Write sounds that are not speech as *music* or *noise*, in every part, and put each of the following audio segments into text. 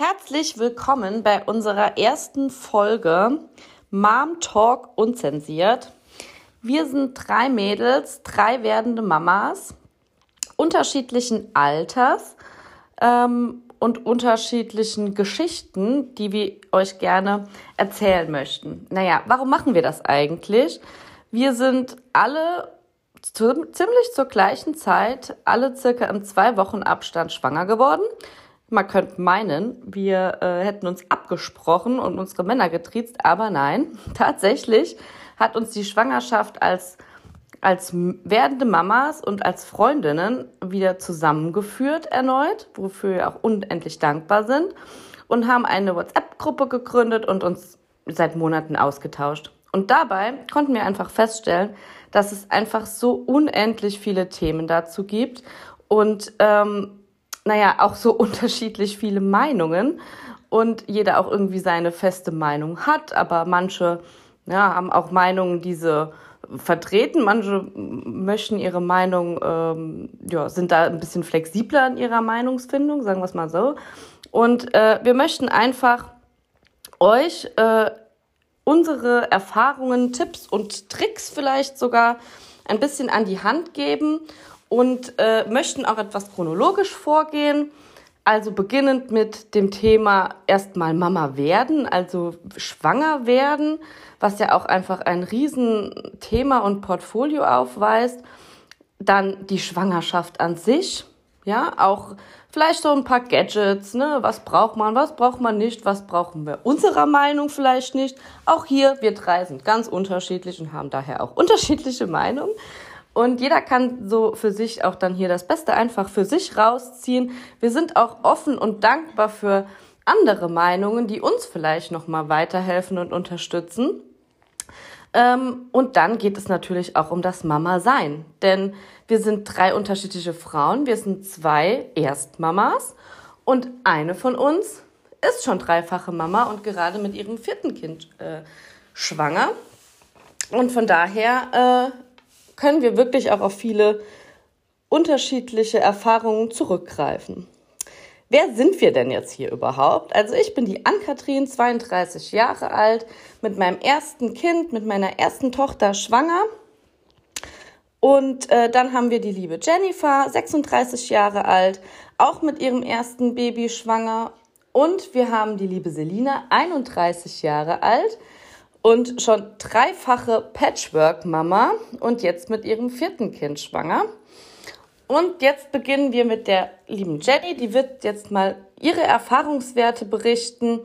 Herzlich willkommen bei unserer ersten Folge Mom Talk Unzensiert. Wir sind drei Mädels, drei werdende Mamas, unterschiedlichen Alters ähm, und unterschiedlichen Geschichten, die wir euch gerne erzählen möchten. Naja, warum machen wir das eigentlich? Wir sind alle ziemlich zur gleichen Zeit, alle circa im zwei Wochen Abstand schwanger geworden. Man könnte meinen, wir äh, hätten uns abgesprochen und unsere Männer getriezt, aber nein, *laughs* tatsächlich hat uns die Schwangerschaft als, als werdende Mamas und als Freundinnen wieder zusammengeführt erneut, wofür wir auch unendlich dankbar sind und haben eine WhatsApp-Gruppe gegründet und uns seit Monaten ausgetauscht. Und dabei konnten wir einfach feststellen, dass es einfach so unendlich viele Themen dazu gibt und ähm, naja, auch so *laughs* unterschiedlich viele Meinungen. Und jeder auch irgendwie seine feste Meinung hat, aber manche ja, haben auch Meinungen, die sie vertreten, manche möchten ihre Meinung, ähm, ja, sind da ein bisschen flexibler in ihrer Meinungsfindung, sagen wir es mal so. Und äh, wir möchten einfach euch äh, unsere Erfahrungen, Tipps und Tricks vielleicht sogar ein bisschen an die Hand geben und äh, möchten auch etwas chronologisch vorgehen. Also beginnend mit dem Thema erstmal Mama werden, also schwanger werden, was ja auch einfach ein Riesenthema und Portfolio aufweist. Dann die Schwangerschaft an sich, ja, auch vielleicht so ein paar Gadgets, ne? Was braucht man, was braucht man nicht, was brauchen wir unserer Meinung vielleicht nicht. Auch hier, wir drei sind ganz unterschiedlich und haben daher auch *laughs* unterschiedliche Meinungen. Und jeder kann so für sich auch dann hier das Beste einfach für sich rausziehen. Wir sind auch offen und dankbar für andere Meinungen, die uns vielleicht nochmal weiterhelfen und unterstützen. Ähm, und dann geht es natürlich auch um das Mama-Sein. Denn wir sind drei unterschiedliche Frauen. Wir sind zwei Erstmamas. Und eine von uns ist schon dreifache Mama und gerade mit ihrem vierten Kind äh, schwanger. Und von daher äh, können wir wirklich auch auf viele unterschiedliche Erfahrungen zurückgreifen. Wer sind wir denn jetzt hier überhaupt? Also ich bin die Ann-Kathrin, 32 Jahre alt, mit meinem ersten Kind, mit meiner ersten Tochter schwanger. Und äh, dann haben wir die liebe Jennifer, 36 Jahre alt, auch mit ihrem ersten Baby schwanger. Und wir haben die liebe Selina, 31 Jahre alt, und schon dreifache Patchwork-Mama und jetzt mit ihrem vierten Kind schwanger. Und jetzt beginnen wir mit der lieben Jenny. Die wird jetzt mal ihre Erfahrungswerte berichten,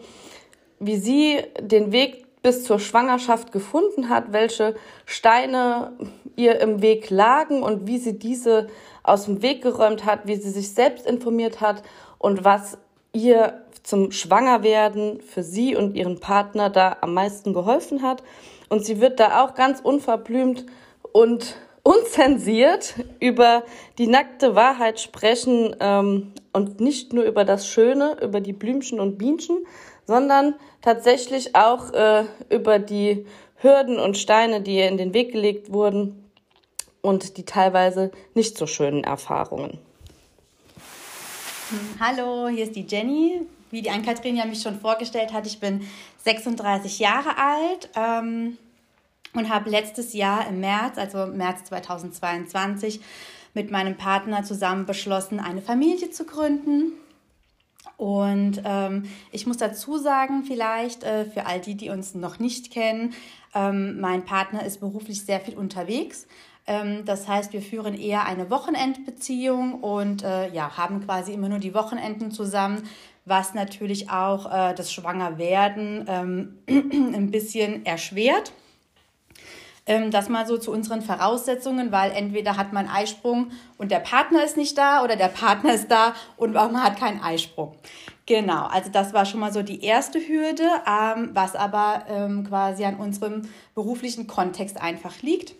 wie sie den Weg bis zur Schwangerschaft gefunden hat, welche Steine ihr im Weg lagen und wie sie diese aus dem Weg geräumt hat, wie sie sich selbst informiert hat und was ihr zum Schwangerwerden für sie und ihren Partner da am meisten geholfen hat. Und sie wird da auch ganz unverblümt und *laughs* unzensiert über die nackte Wahrheit sprechen ähm, und nicht nur über das Schöne, über die Blümchen und Bienchen, sondern tatsächlich auch äh, über die Hürden und Steine, die ihr in den Weg gelegt wurden und die teilweise nicht so schönen Erfahrungen. Hallo, hier ist die Jenny wie die Ann-Kathrin ja mich schon vorgestellt hat, ich bin 36 Jahre alt ähm, und habe letztes Jahr im März, also März 2022, mit meinem Partner zusammen beschlossen, eine Familie zu gründen. Und ähm, ich muss dazu sagen, vielleicht äh, für all die, die uns noch nicht kennen, ähm, mein Partner ist beruflich sehr viel unterwegs. Ähm, das heißt, wir führen eher eine Wochenendbeziehung und äh, ja, haben quasi immer nur die Wochenenden zusammen, was natürlich auch äh, das Schwangerwerden ähm, *clears throat* ein bisschen erschwert. Ähm, das mal so zu unseren Voraussetzungen, weil entweder hat man Eisprung und der Partner ist nicht da oder der Partner ist da und man hat keinen Eisprung. Genau, also das war schon mal so die erste Hürde, ähm, was aber ähm, quasi an unserem beruflichen Kontext einfach liegt.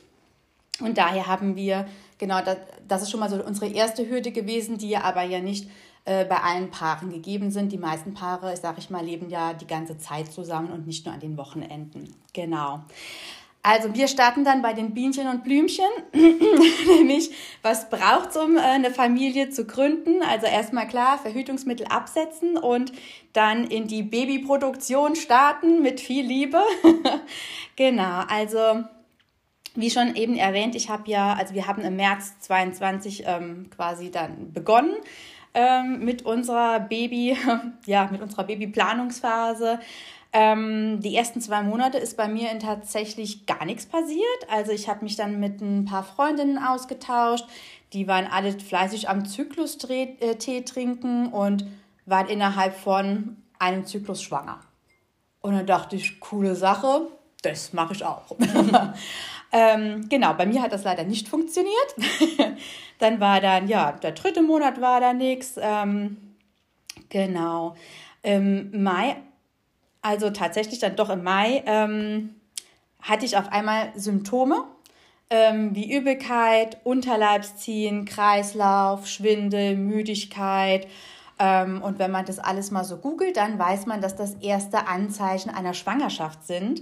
Und daher haben wir, genau, das, das ist schon mal so unsere erste Hürde gewesen, die aber ja nicht äh, bei allen Paaren gegeben sind. Die meisten Paare, sage ich mal, leben ja die ganze Zeit zusammen und nicht nur an den Wochenenden. Genau. Also wir starten dann bei den Bienchen und Blümchen, *clears throat* nämlich was braucht es, um äh, eine Familie zu gründen? Also erstmal klar, Verhütungsmittel absetzen und dann in die Babyproduktion starten mit viel Liebe. *laughs* genau, also wie schon eben erwähnt, ich habe ja, also wir haben im März 22 ähm, quasi dann begonnen ähm, mit unserer Baby, *laughs* ja, mit unserer Babyplanungsphase. Ähm, die ersten zwei Monate ist bei mir tatsächlich gar nichts passiert. Also ich habe mich dann mit ein paar Freundinnen ausgetauscht. Die waren alle fleißig am Zyklus-Tee äh, trinken und waren innerhalb von einem Zyklus schwanger. Und dann dachte ich, coole Sache, das mache ich auch. *laughs* ähm, genau, bei mir hat das leider nicht funktioniert. *laughs* dann war dann, ja, der dritte Monat war da nichts. Ähm, genau. Im Mai also tatsächlich dann doch im Mai, ähm, hatte ich auf einmal Symptome ähm, wie Übelkeit, Unterleibsziehen, Kreislauf, Schwindel, Müdigkeit. Ähm, und wenn man das alles mal so googelt, dann weiß man, dass das erste Anzeichen einer Schwangerschaft sind.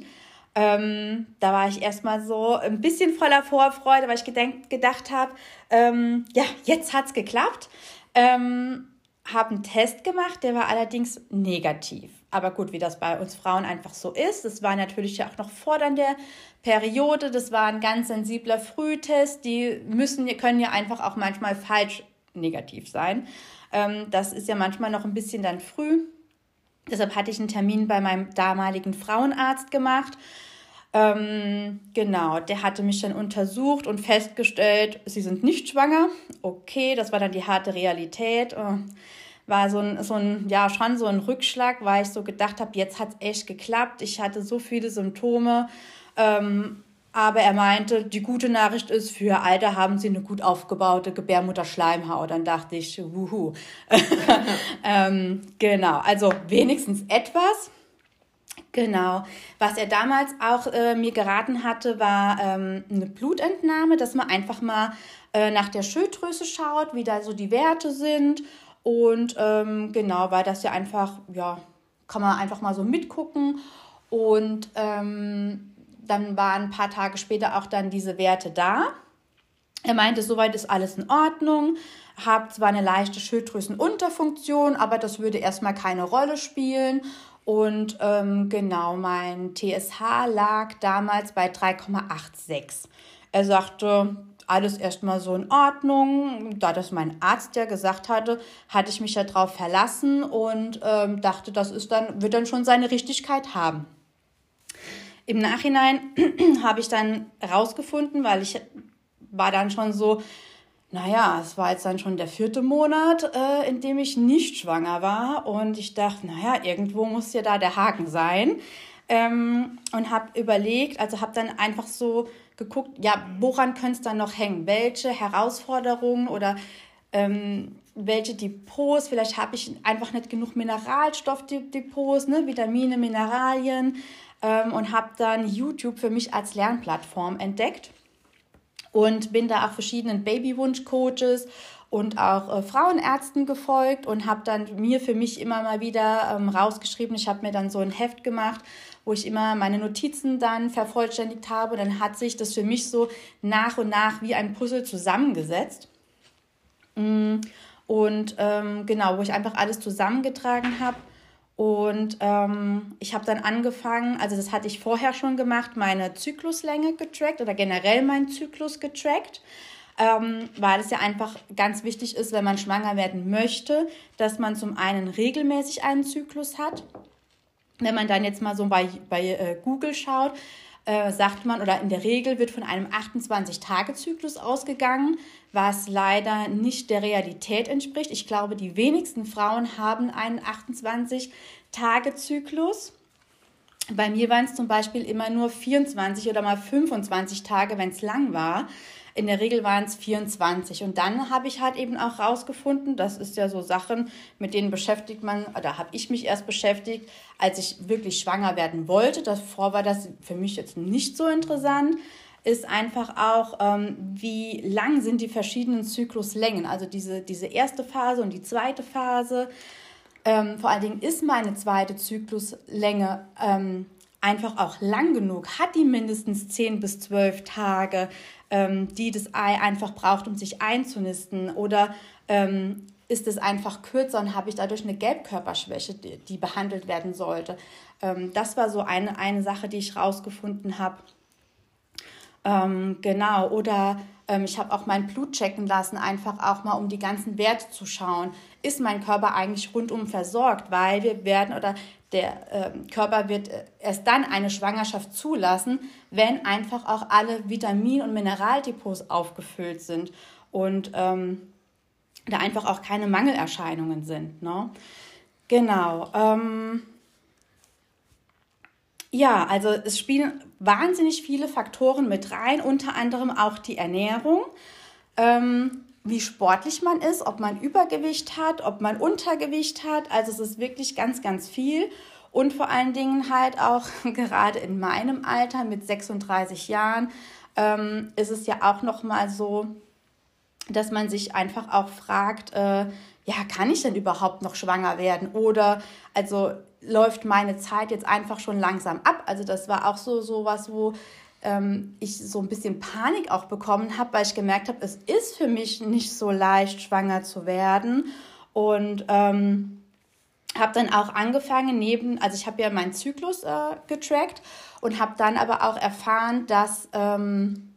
Ähm, da war ich erstmal so ein bisschen voller Vorfreude, weil ich gedacht habe, ähm, ja, jetzt hat es geklappt. Ähm, habe einen Test gemacht, der war allerdings negativ. Aber gut, wie das bei uns Frauen einfach so ist, das war natürlich ja auch noch vor dann der Periode, das war ein ganz sensibler Frühtest, die müssen, können ja einfach auch manchmal falsch negativ sein. Ähm, das ist ja manchmal noch ein bisschen dann früh. Deshalb hatte ich einen Termin bei meinem damaligen Frauenarzt gemacht. Ähm, genau, der hatte mich dann untersucht und festgestellt, sie sind nicht schwanger. Okay, das war dann die harte Realität. Oh war so ein, so ein, ja, schon so ein Rückschlag, weil ich so gedacht habe, jetzt hat es echt geklappt. Ich hatte so viele Symptome. Ähm, aber er meinte, die gute Nachricht ist, für Alter haben Sie eine gut aufgebaute Gebärmutterschleimhaut. Dann dachte ich, wuhu. *laughs* ähm, genau, also wenigstens etwas. Genau. Was er damals auch äh, mir geraten hatte, war ähm, eine Blutentnahme, dass man einfach mal äh, nach der Schilddrüse schaut, wie da so die Werte sind und ähm, genau, weil das ja einfach, ja, kann man einfach mal so mitgucken. Und ähm, dann waren ein paar Tage später auch dann diese Werte da. Er meinte, soweit ist alles in Ordnung, habe zwar eine leichte Schilddrüsenunterfunktion, aber das würde erstmal keine Rolle spielen. Und ähm, genau, mein TSH lag damals bei 3,86. Er sagte, alles erstmal so in Ordnung. Da das mein Arzt ja gesagt hatte, hatte ich mich ja drauf verlassen und ähm, dachte, das ist dann, wird dann schon seine Richtigkeit haben. Im Nachhinein *clears throat* habe ich dann rausgefunden, weil ich war dann schon so, naja, es war jetzt dann schon der vierte Monat, äh, in dem ich nicht schwanger war. Und ich dachte, naja, irgendwo muss ja da der Haken sein. Ähm, und habe überlegt, also habe dann einfach so geguckt, ja, woran könnte es dann noch hängen? Welche Herausforderungen oder ähm, welche Depots, vielleicht habe ich einfach nicht genug Mineralstoffdepots, ne, Vitamine, Mineralien ähm, und habe dann YouTube für mich als Lernplattform entdeckt und bin da auch verschiedenen Babywunsch-Coaches und auch äh, Frauenärzten gefolgt und habe dann mir für mich immer mal wieder ähm, rausgeschrieben. Ich habe mir dann so ein Heft gemacht, wo ich immer meine Notizen dann vervollständigt habe. Dann hat sich das für mich so nach und nach wie ein Puzzle zusammengesetzt. Mm, und ähm, genau, wo ich einfach alles zusammengetragen habe. Und ähm, ich habe dann angefangen, also das hatte ich vorher schon gemacht, meine Zykluslänge getrackt oder generell meinen Zyklus getrackt, ähm, weil es ja einfach ganz wichtig ist, wenn man schwanger werden möchte, dass man zum einen regelmäßig einen Zyklus hat. Wenn man dann jetzt mal so bei, bei äh, Google schaut, äh, sagt man, oder in der Regel wird von einem 28-Tage-Zyklus ausgegangen, was leider nicht der Realität entspricht. Ich glaube, die wenigsten Frauen haben einen 28-Tage-Zyklus. Bei mir waren es zum Beispiel immer nur 24 oder mal 25 Tage, wenn es lang war. In der Regel waren es 24. Und dann habe ich halt eben auch rausgefunden, das ist ja so Sachen, mit denen beschäftigt man, oder habe ich mich erst beschäftigt, als ich wirklich schwanger werden wollte. Davor war das für mich jetzt nicht so interessant ist einfach auch, ähm, wie lang sind die verschiedenen Zykluslängen. Also diese, diese erste Phase und die zweite Phase. Ähm, vor allen Dingen ist meine zweite Zykluslänge ähm, einfach auch lang genug? Hat die mindestens 10 bis 12 Tage, ähm, die das Ei einfach braucht, um sich einzunisten? Oder ähm, ist es einfach kürzer und habe ich dadurch eine Gelbkörperschwäche, die, die behandelt werden sollte? Ähm, das war so eine, eine Sache, die ich rausgefunden habe. Ähm, genau, oder ähm, ich habe auch mein Blut checken lassen, einfach auch mal um die ganzen Werte zu schauen. Ist mein Körper eigentlich rundum versorgt? Weil wir werden oder der äh, Körper wird äh, erst dann eine Schwangerschaft zulassen, wenn einfach auch alle Vitamin- und Mineraldepots aufgefüllt sind und ähm, da einfach auch keine Mangelerscheinungen sind. Ne? Genau. Ähm, ja, also es spielen wahnsinnig viele Faktoren mit rein, unter anderem auch die Ernährung, ähm, wie sportlich man ist, ob man Übergewicht hat, ob man Untergewicht hat. Also es ist wirklich ganz, ganz viel. Und vor allen Dingen halt auch *laughs* gerade in meinem Alter mit 36 Jahren ähm, ist es ja auch noch mal so, dass man sich einfach auch fragt, äh, ja, kann ich denn überhaupt noch schwanger werden? Oder also läuft meine Zeit jetzt einfach schon langsam ab. Also das war auch so, so was, wo ähm, ich so ein bisschen Panik auch bekommen habe, weil ich gemerkt habe, es ist für mich nicht so leicht, schwanger zu werden. Und ähm, habe dann auch angefangen, neben, also ich habe ja meinen Zyklus äh, getrackt und habe dann aber auch erfahren, dass... Ähm,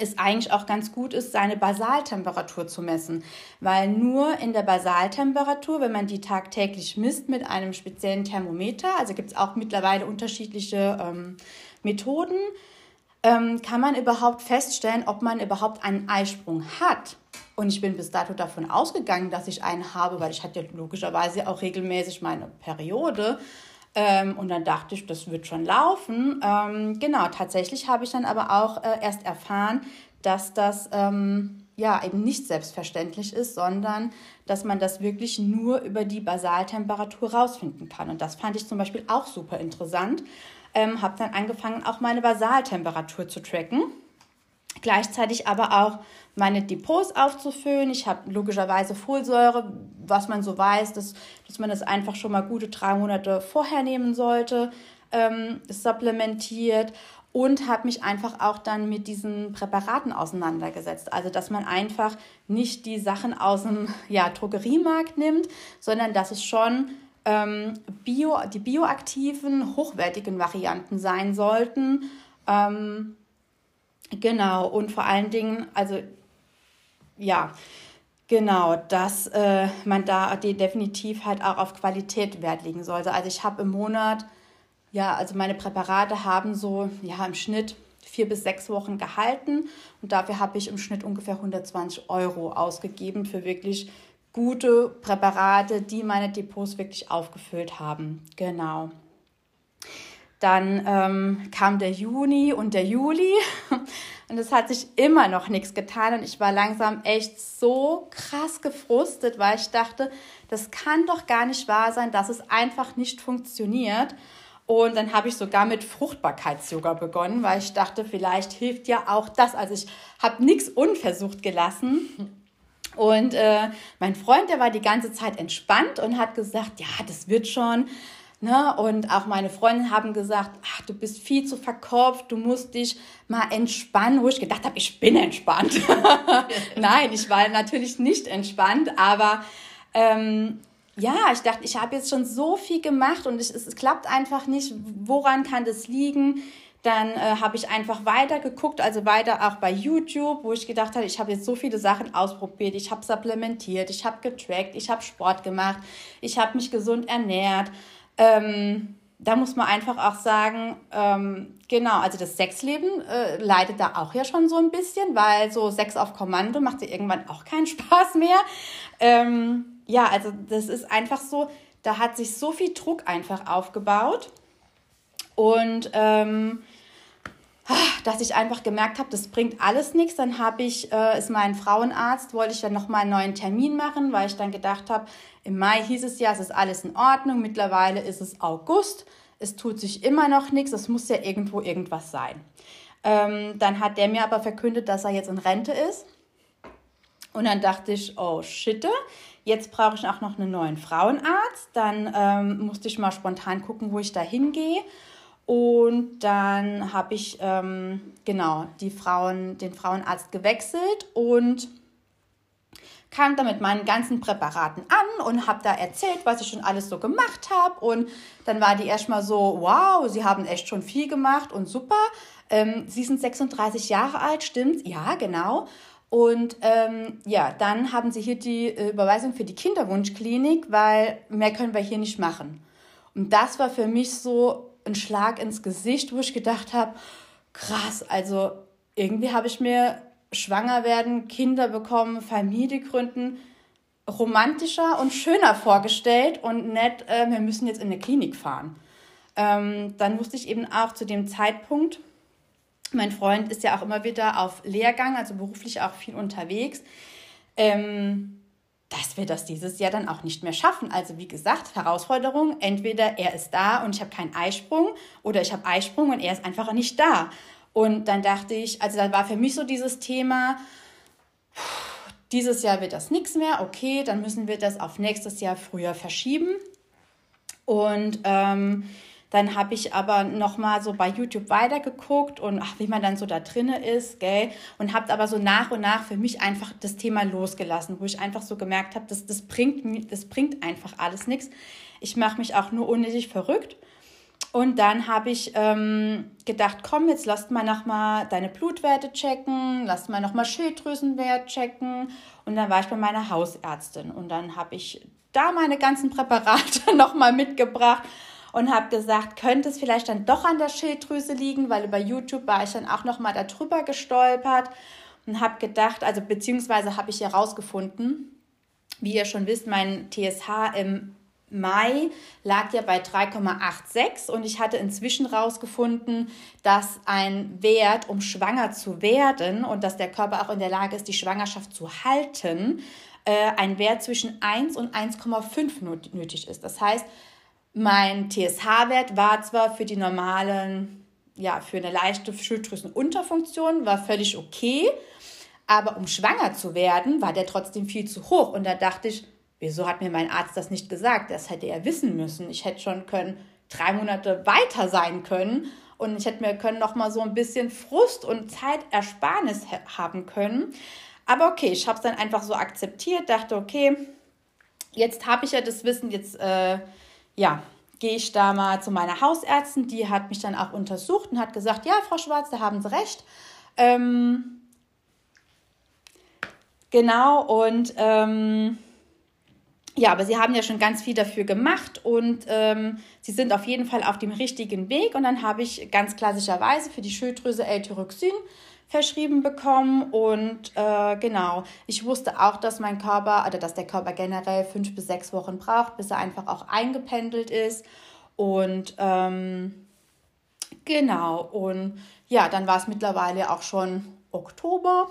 es eigentlich auch ganz gut ist, seine Basaltemperatur zu messen, weil nur in der Basaltemperatur, wenn man die tagtäglich misst mit einem speziellen Thermometer, also gibt es auch mittlerweile unterschiedliche ähm, Methoden, ähm, kann man überhaupt feststellen, ob man überhaupt einen Eisprung hat. Und ich bin bis dato davon ausgegangen, dass ich einen habe, weil ich hatte ja logischerweise auch regelmäßig meine Periode. Ähm, und dann dachte ich, das wird schon laufen. Ähm, genau, tatsächlich habe ich dann aber auch äh, erst erfahren, dass das ähm, ja eben nicht selbstverständlich ist, sondern dass man das wirklich nur über die Basaltemperatur rausfinden kann. Und das fand ich zum Beispiel auch super interessant. Ähm, habe dann angefangen, auch meine Basaltemperatur zu tracken. Gleichzeitig aber auch meine Depots aufzufüllen. Ich habe logischerweise Folsäure, was man so weiß, dass, dass man das einfach schon mal gute drei Monate vorher nehmen sollte, ähm, supplementiert und habe mich einfach auch dann mit diesen Präparaten auseinandergesetzt. Also, dass man einfach nicht die Sachen aus dem ja, Drogeriemarkt nimmt, sondern dass es schon ähm, Bio, die bioaktiven, hochwertigen Varianten sein sollten. Ähm, genau, und vor allen Dingen, also ja, genau, dass äh, man da definitiv halt auch auf Qualität Wert legen sollte. Also ich habe im Monat, ja, also meine Präparate haben so, ja, im Schnitt vier bis sechs Wochen gehalten und dafür habe ich im Schnitt ungefähr 120 Euro ausgegeben für wirklich gute Präparate, die meine Depots wirklich aufgefüllt haben. Genau. Dann ähm, kam der Juni und der Juli *laughs* und es hat sich immer noch nichts getan und ich war langsam echt so krass gefrustet, weil ich dachte, das kann doch gar nicht wahr sein, dass es einfach nicht funktioniert. Und dann habe ich sogar mit Fruchtbarkeits-Yoga begonnen, weil ich dachte, vielleicht hilft ja auch das. Also ich habe nichts unversucht gelassen. Und äh, mein Freund, der war die ganze Zeit entspannt und hat gesagt, ja, das wird schon. Ne? Und auch meine Freundinnen haben gesagt, ach, du bist viel zu verkopft, du musst dich mal entspannen, wo ich gedacht habe, ich bin entspannt. *laughs* Nein, ich war natürlich nicht entspannt, aber ähm, ja, ich dachte, ich habe jetzt schon so viel gemacht und ich, es, es klappt einfach nicht. Woran kann das liegen? Dann äh, habe ich einfach weiter geguckt, also weiter auch bei YouTube, wo ich gedacht habe, ich habe jetzt so viele Sachen ausprobiert. Ich habe supplementiert, ich habe getrackt, ich habe Sport gemacht, ich habe mich gesund ernährt. Ähm, da muss man einfach auch sagen, ähm, genau, also das Sexleben äh, leidet da auch ja schon so ein bisschen, weil so Sex auf Kommando macht ja irgendwann auch keinen *laughs* Spaß mehr. Ähm, ja, also das ist einfach so, da hat sich so viel Druck einfach aufgebaut und ähm, dass ich einfach gemerkt habe, das bringt alles nichts. Dann habe ich, äh, ist mein Frauenarzt, wollte ich dann nochmal einen neuen Termin machen, weil ich dann gedacht habe, im Mai hieß es ja, es ist alles in Ordnung. Mittlerweile ist es August. Es tut sich immer noch nichts. Es muss ja irgendwo irgendwas sein. Ähm, dann hat der mir aber verkündet, dass er jetzt in Rente ist. Und dann dachte ich, oh shit, jetzt brauche ich auch noch einen neuen Frauenarzt. Dann ähm, musste ich mal spontan gucken, wo ich da hingehe. Und dann habe ich ähm, genau die Frauen, den Frauenarzt gewechselt und kam da mit meinen ganzen Präparaten an und habe da erzählt, was ich schon alles so gemacht habe. Und dann war die erstmal so, wow, Sie haben echt schon viel gemacht und super. Ähm, Sie sind 36 Jahre alt, stimmt? Ja, genau. Und ähm, ja, dann haben sie hier die äh, Überweisung für die Kinderwunschklinik, weil mehr können wir hier nicht machen. Und das war für mich so ein Schlag ins Gesicht, wo ich gedacht habe, krass, also irgendwie habe ich mir schwanger werden, Kinder bekommen, Familie gründen romantischer und schöner vorgestellt und nicht, äh, wir müssen jetzt in eine Klinik fahren. Ähm, dann wusste ich eben auch zu dem Zeitpunkt, mein Freund ist ja auch immer wieder auf Lehrgang, also beruflich auch viel unterwegs. Ähm, dass wir das dieses Jahr dann auch nicht mehr schaffen. Also wie gesagt, Herausforderung, entweder er ist da und ich habe keinen Eisprung oder ich habe Eisprung und er ist einfach nicht da. Und dann dachte ich, also da war für mich so dieses Thema, dieses Jahr wird das nichts mehr, okay, dann müssen wir das auf nächstes Jahr früher verschieben. Und ähm, dann habe ich aber nochmal so bei YouTube weitergeguckt und ach, wie man dann so da drinne ist, gell? Und habe aber so nach und nach für mich einfach das Thema losgelassen, wo ich einfach so gemerkt habe, das, das, bringt, das bringt einfach alles nichts. Ich mache mich auch nur unnötig verrückt. Und dann habe ich ähm, gedacht, komm, jetzt lass mal nochmal deine Blutwerte checken, lass mal nochmal Schilddrüsenwert checken. Und dann war ich bei meiner Hausärztin und dann habe ich da meine ganzen Präparate *laughs* nochmal mitgebracht und habe gesagt, könnte es vielleicht dann doch an der Schilddrüse liegen, weil über YouTube war ich dann auch noch mal darüber gestolpert und habe gedacht, also beziehungsweise habe ich herausgefunden, wie ihr schon wisst, mein TSH im Mai lag ja bei 3,86 und ich hatte inzwischen herausgefunden, dass ein Wert, um schwanger zu werden und dass der Körper auch in der Lage ist, die Schwangerschaft zu halten, äh, ein Wert zwischen 1 und 1,5 nötig ist. Das heißt, mein TSH-Wert war zwar für die normalen, ja, für eine leichte Schilddrüsenunterfunktion, war völlig okay, aber um schwanger zu werden, war der trotzdem viel zu hoch. Und da dachte ich, wieso hat mir mein Arzt das nicht gesagt? Das hätte er wissen müssen. Ich hätte schon können, drei Monate weiter sein können und ich hätte mir können noch mal so ein bisschen Frust und Zeitersparnis haben können. Aber okay, ich habe es dann einfach so akzeptiert, dachte, okay, jetzt habe ich ja das Wissen, jetzt äh, ja, gehe ich da mal zu meiner Hausärztin, die hat mich dann auch untersucht und hat gesagt, ja, Frau Schwarz, da haben Sie recht. Ähm, genau, und ähm, ja, aber Sie haben ja schon ganz viel dafür gemacht und ähm, Sie sind auf jeden Fall auf dem richtigen Weg. Und dann habe ich ganz klassischerweise für die Schilddrüse L-Tyroxin verschrieben bekommen. Und äh, genau, ich wusste auch, dass mein Körper, oder dass der Körper generell fünf bis sechs Wochen braucht, bis er einfach auch eingependelt ist. Und ähm, genau, und ja, dann war es mittlerweile auch schon Oktober,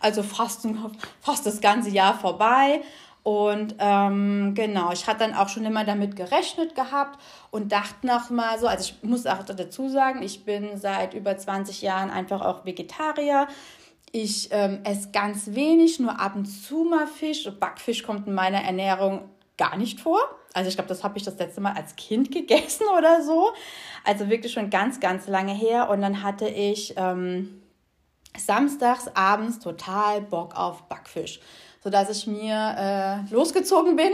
also fast, *laughs* fast das ganze Jahr vorbei. Und ähm, genau, ich hatte dann auch schon immer damit gerechnet gehabt und dachte noch mal so, also ich muss auch dazu sagen, ich bin seit über 20 Jahren einfach auch Vegetarier. Ich ähm, esse ganz wenig, nur ab und zu mal Fisch. Backfisch kommt in meiner Ernährung gar nicht vor. Also ich glaube, das habe ich das letzte Mal als Kind gegessen *laughs* oder so. Also wirklich schon ganz, ganz lange her. Und dann hatte ich ähm, samstags abends total Bock auf Backfisch sodass ich mir äh, losgezogen bin,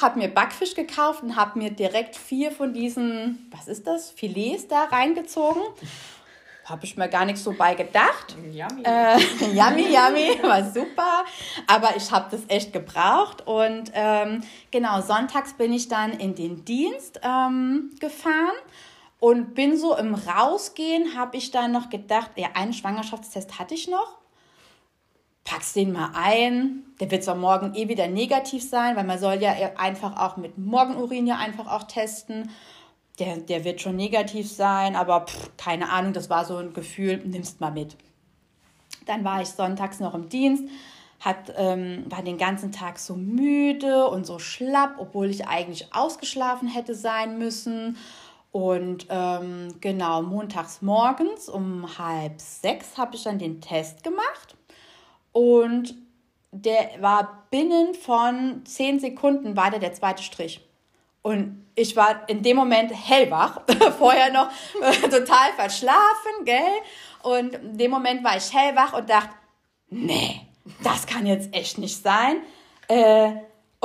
habe mir Backfisch gekauft und habe mir direkt vier von diesen, was ist das, Filets da reingezogen. Habe ich mir gar nicht so bei gedacht. Yummy. Äh, *laughs* yummy, yummy, war super. Aber ich habe das echt gebraucht. Und ähm, genau, sonntags bin ich dann in den Dienst ähm, gefahren und bin so im Rausgehen, habe ich dann noch gedacht, ja, einen Schwangerschaftstest hatte ich noch packst den mal ein. Der wird zwar morgen eh wieder negativ sein, weil man soll ja einfach auch mit Morgenurin ja einfach auch testen. Der, der wird schon negativ sein, aber pff, keine Ahnung, das war so ein Gefühl, nimmst mal mit. Dann war ich sonntags noch im Dienst, hat, ähm, war den ganzen Tag so müde und so schlapp, obwohl ich eigentlich ausgeschlafen hätte sein müssen. Und ähm, genau, montags morgens um halb sechs habe ich dann den Test gemacht. Und der war binnen von zehn Sekunden war der der zweite Strich. Und ich war in dem Moment hellwach, *laughs* vorher noch *laughs* total verschlafen, gell? Und in dem Moment war ich hellwach und dachte, nee, das kann jetzt echt nicht sein. Äh,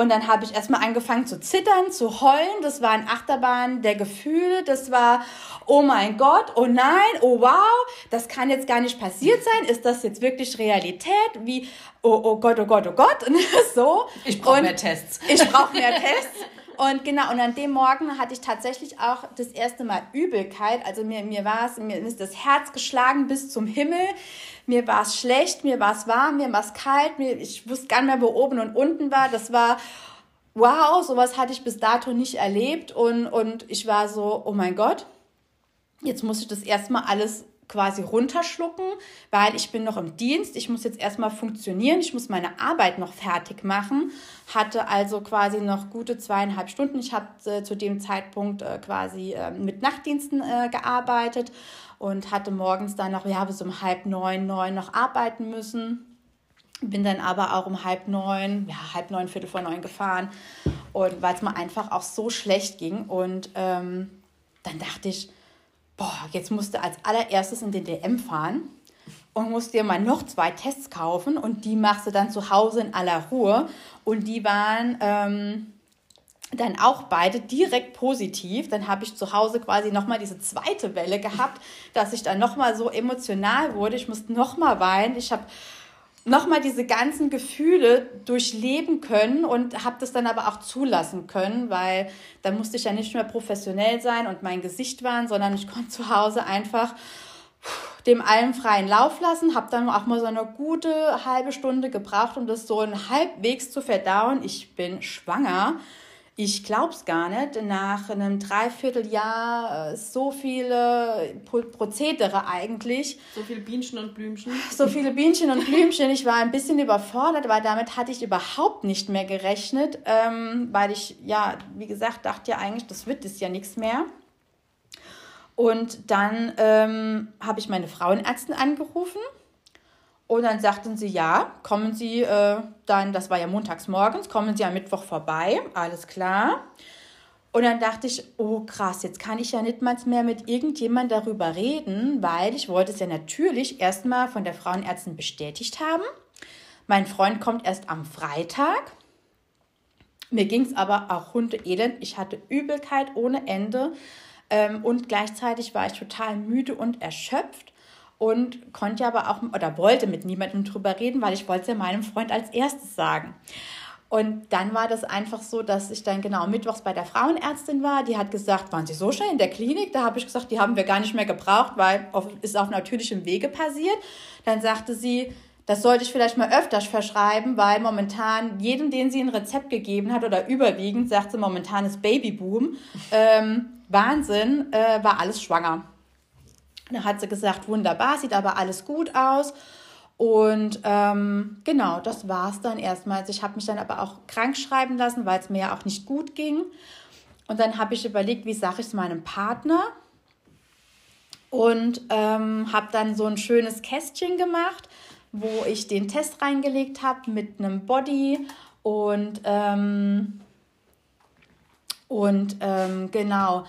und dann habe ich erstmal angefangen zu zittern, zu heulen. Das war ein Achterbahn der Gefühle. Das war, oh mein Gott, oh nein, oh wow, das kann jetzt gar nicht passiert sein. Ist das jetzt wirklich Realität? Wie, oh, oh Gott, oh Gott, oh Gott. Und *laughs* so. Ich brauche mehr Tests. Ich brauche mehr Tests. *laughs* Und genau, und an dem Morgen hatte ich tatsächlich auch das erste Mal Übelkeit. Also mir, mir war es, mir ist das Herz geschlagen bis zum Himmel. Mir war es schlecht, mir war es warm, mir war es kalt. Mir, ich wusste gar nicht mehr, wo oben und unten war. Das war, wow, sowas hatte ich bis dato nicht erlebt. Und, und ich war so, oh mein Gott, jetzt muss ich das erstmal alles quasi runterschlucken, weil ich bin noch im Dienst, ich muss jetzt erstmal funktionieren, ich muss meine Arbeit noch fertig machen, hatte also quasi noch gute zweieinhalb Stunden. Ich habe äh, zu dem Zeitpunkt äh, quasi äh, mit Nachtdiensten äh, gearbeitet und hatte morgens dann noch, ja, bis um halb neun, neun noch arbeiten müssen. Bin dann aber auch um halb neun, ja, halb neun, viertel vor neun gefahren. Und weil es mir einfach auch so schlecht ging. Und ähm, dann dachte ich, boah, jetzt musst du als allererstes in den DM fahren und musst dir mal noch zwei Tests kaufen und die machst du dann zu Hause in aller Ruhe. Und die waren ähm, dann auch beide direkt positiv. Dann habe ich zu Hause quasi nochmal diese zweite Welle gehabt, dass ich dann nochmal so emotional wurde. Ich musste nochmal weinen. Ich habe nochmal diese ganzen Gefühle durchleben können und habe das dann aber auch zulassen können, weil dann musste ich ja nicht mehr professionell sein und mein Gesicht waren, sondern ich konnte zu Hause einfach dem allen freien Lauf lassen, habe dann auch mal so eine gute halbe Stunde gebraucht, um das so halbwegs zu verdauen. Ich bin schwanger ich glaube es gar nicht. Nach einem Dreivierteljahr äh, so viele Prozedere eigentlich. So viele Bienchen und Blümchen. *laughs* So viele Bienchen und Blümchen. Ich war ein bisschen überfordert, weil damit hatte ich überhaupt nicht mehr gerechnet, ähm, weil ich, ja, wie gesagt, dachte ja eigentlich, das wird es ja nichts mehr. Und dann ähm, habe ich meine Frauenärztin angerufen und dann sagten sie, ja, kommen Sie äh, dann, das war ja montags morgens, kommen Sie am Mittwoch vorbei, alles klar. Und dann dachte ich, oh krass, jetzt kann ich ja nicht mal mehr mit irgendjemand darüber reden, weil ich wollte es ja natürlich erstmal von der Frauenärztin bestätigt haben. Mein Freund kommt erst am Freitag. Mir ging es aber auch hundeelend. Ich hatte Übelkeit ohne Ende ähm, und gleichzeitig war ich total müde und erschöpft und konnte aber auch oder wollte mit niemandem drüber reden, weil ich wollte es ja meinem Freund als erstes sagen. Und dann war das einfach so, dass ich dann genau mittwochs bei der Frauenärztin war. Die hat gesagt, waren Sie so schnell in der Klinik? Da habe ich gesagt, die haben wir gar nicht mehr gebraucht, weil es auf natürlichem Wege passiert. Dann sagte sie, das sollte ich vielleicht mal öfters verschreiben, weil momentan jedem, den sie ein Rezept gegeben hat oder überwiegend, sagt sie, momentan ist Babyboom. Ähm, Wahnsinn, äh, war alles schwanger. Da hat sie gesagt, wunderbar, sieht aber alles gut aus. Und ähm, genau, das war es dann erstmal. Also ich habe mich dann aber auch krank schreiben lassen, weil es mir ja auch nicht gut ging. Und dann habe ich überlegt, wie sage ich es meinem Partner? Und ähm, habe dann so ein schönes Kästchen gemacht, wo ich den Test reingelegt habe mit einem Body und, ähm, und ähm, genau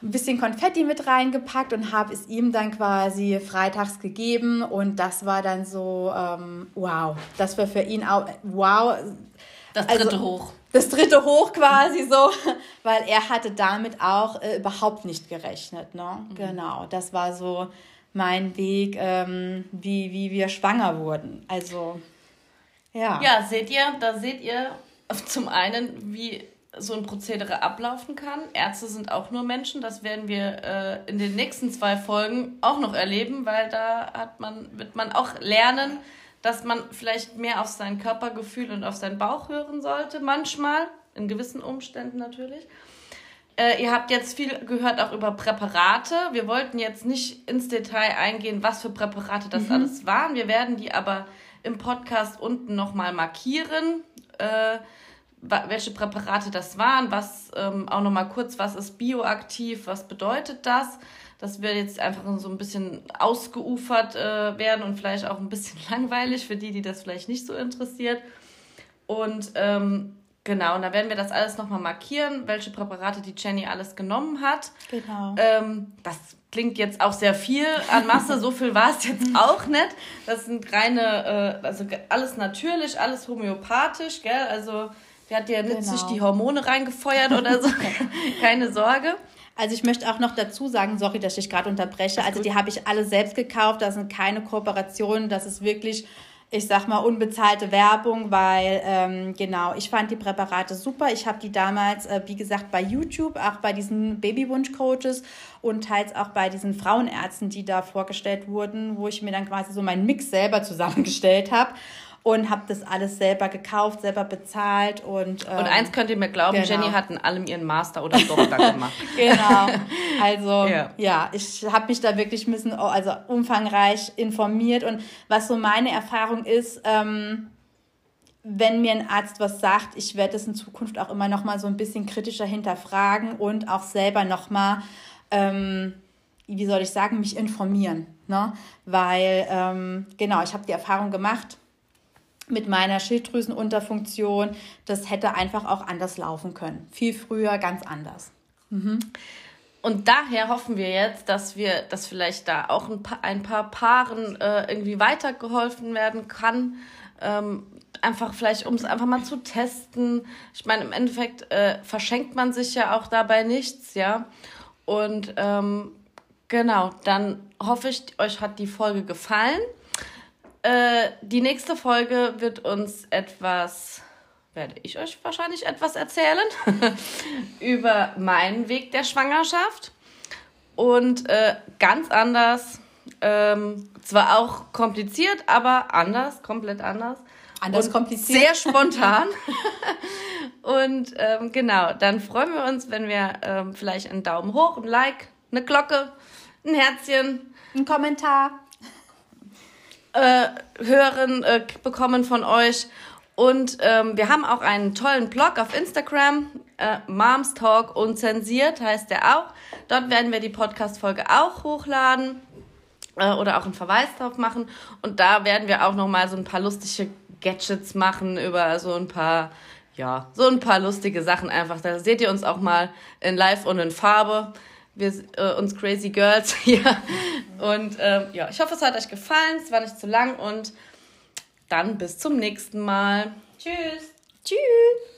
ein bisschen Konfetti mit reingepackt und habe es ihm dann quasi freitags gegeben. Und das war dann so, ähm, wow, das war für ihn auch, wow. Das dritte also, hoch. Das dritte hoch quasi so, *laughs* weil er hatte damit auch äh, überhaupt nicht gerechnet. Ne? Mhm. Genau, das war so mein Weg, ähm, wie, wie wir schwanger wurden. Also, ja. Ja, seht ihr, da seht ihr zum einen, wie so ein Prozedere ablaufen kann. Ärzte sind auch nur Menschen. Das werden wir äh, in den nächsten zwei Folgen auch noch erleben, weil da hat man, wird man auch lernen, dass man vielleicht mehr auf sein Körpergefühl und auf seinen Bauch hören sollte, manchmal, in gewissen Umständen natürlich. Äh, ihr habt jetzt viel gehört auch über Präparate. Wir wollten jetzt nicht ins Detail eingehen, was für Präparate das mhm. alles waren. Wir werden die aber im Podcast unten nochmal markieren. Äh, welche Präparate das waren, was ähm, auch nochmal kurz, was ist bioaktiv, was bedeutet das? Das wird jetzt einfach so ein bisschen ausgeufert äh, werden und vielleicht auch ein bisschen *laughs* langweilig für die, die das vielleicht nicht so interessiert. Und ähm, Genau, und da werden wir das alles nochmal markieren, welche Präparate die Jenny alles genommen hat. Genau. Ähm, das klingt jetzt auch sehr viel an Masse, so viel war es jetzt *laughs* auch nicht. Das sind reine, äh, also alles natürlich, alles homöopathisch, gell? Also der hat ja nicht genau. sich die Hormone reingefeuert oder so. *laughs* Keine Sorge. Also ich möchte auch noch dazu sagen, sorry, dass ich gerade unterbreche. Also die habe ich alle selbst gekauft. Das sind keine Kooperationen. Das ist wirklich ich sag mal, unbezahlte Werbung, weil ähm, genau, ich fand die Präparate super. Ich habe die damals, äh, wie gesagt, bei YouTube, auch bei diesen Babywunsch-Coaches und teils auch bei diesen Frauenärzten, die da vorgestellt wurden, wo ich mir dann quasi so meinen Mix selber zusammengestellt habe und habe das alles selber gekauft, selber bezahlt und ähm, und eins könnt ihr mir glauben, genau. Jenny hat in allem ihren Master oder Doktor gemacht. *laughs* genau. Also ja, ja ich habe mich da wirklich ein bisschen also umfangreich informiert und was so meine Erfahrung ist. Ähm, wenn mir ein Arzt was sagt, ich werde es in Zukunft auch immer noch mal so ein bisschen kritischer hinterfragen und auch selber noch mal, ähm, wie soll ich sagen, mich informieren, ne? Weil ähm, genau, ich habe die Erfahrung gemacht mit meiner Schilddrüsenunterfunktion, das hätte einfach auch anders laufen können. Viel früher, ganz anders. Mhm. Und daher hoffen wir jetzt, dass wir, dass vielleicht da auch ein paar, ein paar Paaren äh, irgendwie weitergeholfen werden kann. Ähm, einfach vielleicht, um es einfach mal zu testen. Ich meine, im Endeffekt äh, verschenkt man sich ja auch dabei nichts, ja. Und ähm, genau, dann hoffe ich, euch hat die Folge gefallen. Äh, die nächste Folge wird uns etwas, werde ich euch wahrscheinlich etwas erzählen, *laughs* über meinen Weg der Schwangerschaft. Und äh, ganz anders, ähm, zwar auch kompliziert, aber anders, komplett anders. Anders und kompliziert. Sehr spontan. *laughs* *laughs* und ähm, genau, dann freuen wir uns, wenn wir ähm, vielleicht einen Daumen hoch, ein Like, eine Glocke, ein Herzchen, ein Kommentar äh, hören, äh, bekommen von euch. Und ähm, wir haben auch einen tollen Blog auf Instagram, äh, Moms Talk unzensiert heißt der auch. Dort werden wir die Podcast-Folge auch hochladen äh, oder auch einen Verweis drauf machen. Und da werden wir auch nochmal so ein paar lustige Gadgets machen über so ein paar, ja, so ein paar lustige Sachen einfach. Da seht ihr uns auch mal in Live und in Farbe wir äh, uns Crazy Girls *laughs* hier. Und ähm, ja, ich hoffe, es hat euch gefallen. Es war nicht zu lang und dann bis zum nächsten Mal. Tschüss. Tschüss.